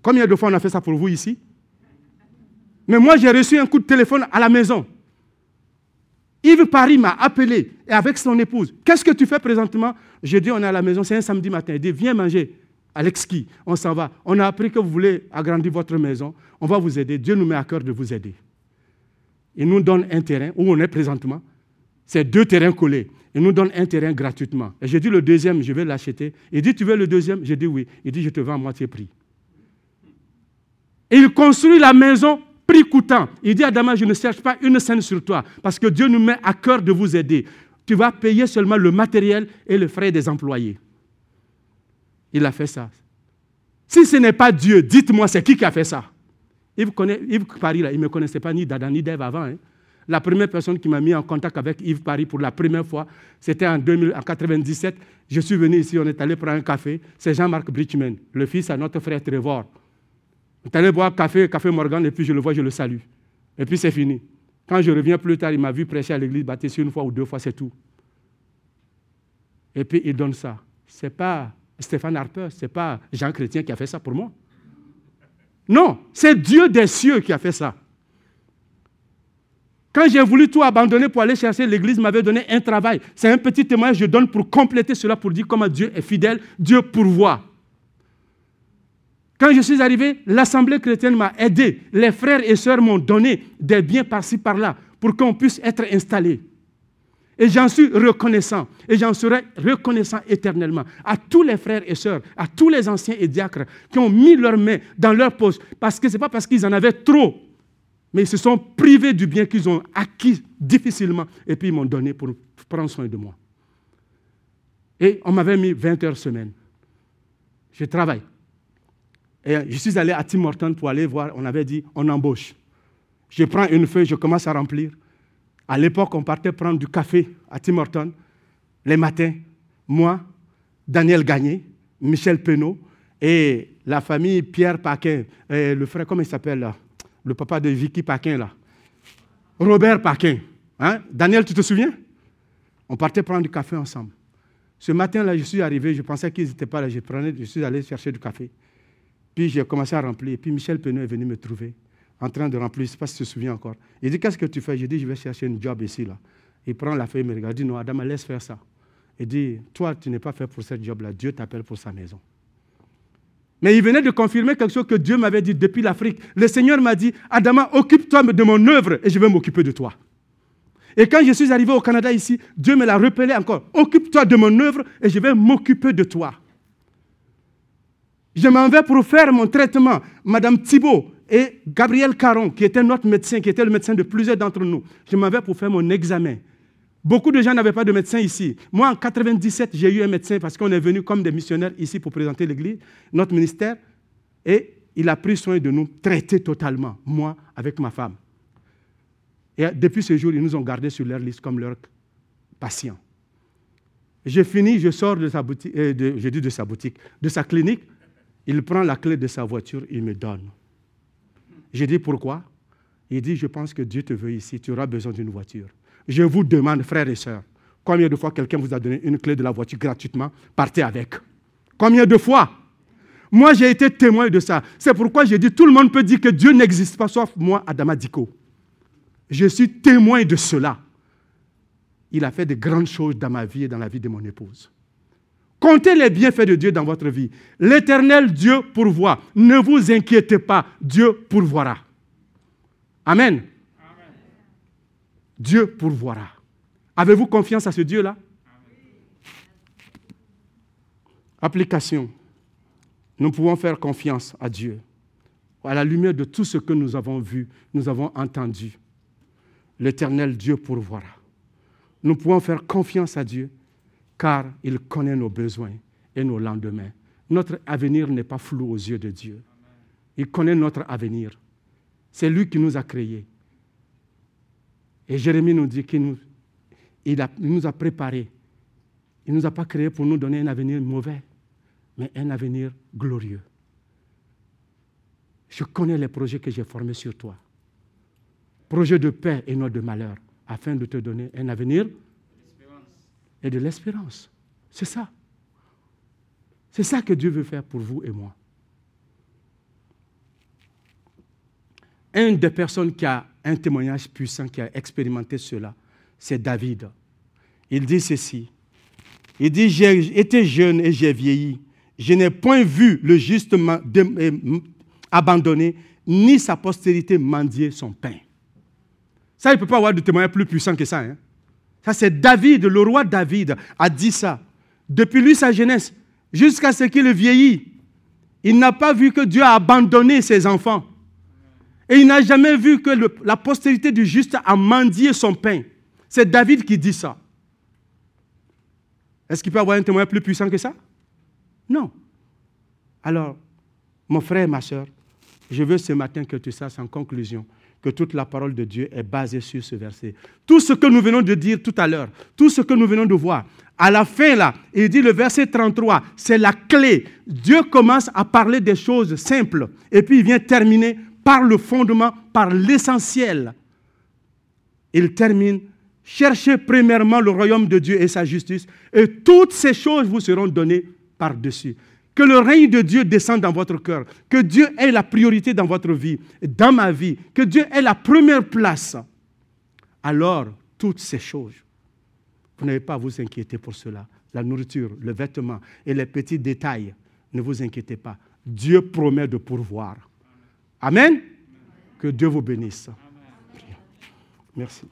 Combien de fois on a fait ça pour vous ici? Mais moi, j'ai reçu un coup de téléphone à la maison. Yves Paris m'a appelé et avec son épouse. Qu'est-ce que tu fais présentement? Je dis On est à la maison, c'est un samedi matin. Il dit Viens manger. Alex qui? On s'en va. On a appris que vous voulez agrandir votre maison. On va vous aider. Dieu nous met à cœur de vous aider. Il nous donne un terrain où on est présentement. C'est deux terrains collés. Il nous donne un terrain gratuitement. Et j'ai dit le deuxième, je vais l'acheter. Il dit, tu veux le deuxième? J'ai dit oui. Il dit, je te vends à moitié prix. Et il construit la maison prix coûtant. Il dit, Adama, je ne cherche pas une scène sur toi, parce que Dieu nous met à cœur de vous aider. Tu vas payer seulement le matériel et le frais des employés. Il a fait ça. Si ce n'est pas Dieu, dites-moi, c'est qui qui a fait ça? Yves Paris, là, il ne me connaissait pas ni d'Adam ni d'Ève avant. Hein. La première personne qui m'a mis en contact avec Yves Paris pour la première fois, c'était en, 1997. Je suis venu ici, on est allé prendre un café. C'est Jean-Marc Bridgman, le fils à notre frère Trevor. On est allé boire café, café Morgan, et puis je le vois, je le salue. Et puis c'est fini. Quand je reviens plus tard, il m'a vu prêcher à l'église baptiste une fois ou deux fois, c'est tout. Et puis il donne ça. Ce n'est pas Stéphane Harper, ce n'est pas Jean Chrétien qui a fait ça pour moi. Non, c'est Dieu des cieux qui a fait ça. Quand j'ai voulu tout abandonner pour aller chercher, l'Église m'avait donné un travail. C'est un petit témoignage que je donne pour compléter cela, pour dire comment Dieu est fidèle, Dieu pourvoit. Quand je suis arrivé, l'Assemblée chrétienne m'a aidé. Les frères et sœurs m'ont donné des biens par-ci, par-là, pour qu'on puisse être installé. Et j'en suis reconnaissant. Et j'en serai reconnaissant éternellement à tous les frères et sœurs, à tous les anciens et diacres qui ont mis leurs mains dans leur poche. Parce que ce n'est pas parce qu'ils en avaient trop mais ils se sont privés du bien qu'ils ont acquis difficilement et puis ils m'ont donné pour prendre soin de moi. Et on m'avait mis 20 heures semaine. Je travaille. Et je suis allé à Tim Horton pour aller voir, on avait dit, on embauche. Je prends une feuille, je commence à remplir. À l'époque, on partait prendre du café à Tim Horton les matins. Moi, Daniel Gagné, Michel Penaud et la famille Pierre Paquin, le frère, comment il s'appelle là? Le papa de Vicky Paquin, là. Robert Paquin. Hein? Daniel, tu te souviens? On partait prendre du café ensemble. Ce matin-là, je suis arrivé, je pensais qu'ils n'étaient pas là, je, prenais, je suis allé chercher du café. Puis j'ai commencé à remplir. Puis Michel Penaud est venu me trouver, en train de remplir, je ne sais pas si tu te souviens encore. Il dit, qu'est-ce que tu fais? J'ai dit, je vais chercher un job ici. Là. Il prend la feuille, il me regarde, il dit, non, Adam, laisse faire ça. Il dit, toi, tu n'es pas fait pour ce job-là, Dieu t'appelle pour sa maison. Mais il venait de confirmer quelque chose que Dieu m'avait dit depuis l'Afrique. Le Seigneur m'a dit, Adama, occupe-toi de mon œuvre et je vais m'occuper de toi. Et quand je suis arrivé au Canada ici, Dieu me l'a rappelé encore. Occupe-toi de mon œuvre et je vais m'occuper de toi. Je m'en vais pour faire mon traitement. Madame Thibault et Gabriel Caron, qui était notre médecin, qui était le médecin de plusieurs d'entre nous, je m'en vais pour faire mon examen. Beaucoup de gens n'avaient pas de médecin ici. Moi, en 97, j'ai eu un médecin parce qu'on est venu comme des missionnaires ici pour présenter l'Église, notre ministère, et il a pris soin de nous, traiter totalement, moi avec ma femme. Et depuis ce jour, ils nous ont gardés sur leur liste comme leurs patients. J'ai fini, je sors de sa boutique, euh, je dis de sa boutique, de sa clinique. Il prend la clé de sa voiture, il me donne. J'ai dit pourquoi? Il dit, je pense que Dieu te veut ici, tu auras besoin d'une voiture. Je vous demande, frères et sœurs, combien de fois quelqu'un vous a donné une clé de la voiture gratuitement Partez avec? Combien de fois? Moi, j'ai été témoin de ça. C'est pourquoi j'ai dit, tout le monde peut dire que Dieu n'existe pas, sauf moi, Adama Diko. Je suis témoin de cela. Il a fait de grandes choses dans ma vie et dans la vie de mon épouse. Comptez les bienfaits de Dieu dans votre vie. L'éternel Dieu pourvoit. Ne vous inquiétez pas, Dieu pourvoira. Amen. Dieu pourvoira. Avez-vous confiance à ce Dieu-là? Application. Nous pouvons faire confiance à Dieu. À la lumière de tout ce que nous avons vu, nous avons entendu, l'éternel Dieu pourvoira. Nous pouvons faire confiance à Dieu car il connaît nos besoins et nos lendemains. Notre avenir n'est pas flou aux yeux de Dieu. Il connaît notre avenir. C'est lui qui nous a créés. Et Jérémie nous dit qu'il nous, a préparés. Il ne nous a pas créés pour nous donner un avenir mauvais, mais un avenir glorieux. Je connais les projets que j'ai formés sur toi. Projets de paix et non de malheur, afin de te donner un avenir et de l'espérance. C'est ça. C'est ça que Dieu veut faire pour vous et moi. Une des personnes qui a un témoignage puissant, qui a expérimenté cela, c'est David. Il dit ceci. Il dit, j'ai été jeune et j'ai vieilli. Je n'ai point vu le juste abandonné, ni sa postérité mendier son pain. Ça, il ne peut pas avoir de témoignage plus puissant que ça. Hein. Ça, c'est David, le roi David, a dit ça. Depuis lui, sa jeunesse, jusqu'à ce qu'il vieillit, il n'a pas vu que Dieu a abandonné ses enfants. Et il n'a jamais vu que la postérité du juste a mendié son pain. C'est David qui dit ça. Est-ce qu'il peut avoir un témoin plus puissant que ça? Non. Alors, mon frère et ma soeur, je veux ce matin que tu saches en conclusion que toute la parole de Dieu est basée sur ce verset. Tout ce que nous venons de dire tout à l'heure, tout ce que nous venons de voir, à la fin là, il dit le verset 33, c'est la clé. Dieu commence à parler des choses simples et puis il vient terminer par le fondement, par l'essentiel. Il termine Cherchez premièrement le royaume de Dieu et sa justice, et toutes ces choses vous seront données par-dessus. Que le règne de Dieu descende dans votre cœur, que Dieu ait la priorité dans votre vie, dans ma vie, que Dieu ait la première place. Alors, toutes ces choses, vous n'avez pas à vous inquiéter pour cela. La nourriture, le vêtement et les petits détails, ne vous inquiétez pas. Dieu promet de pourvoir. Amen. Que Dieu vous bénisse. Merci.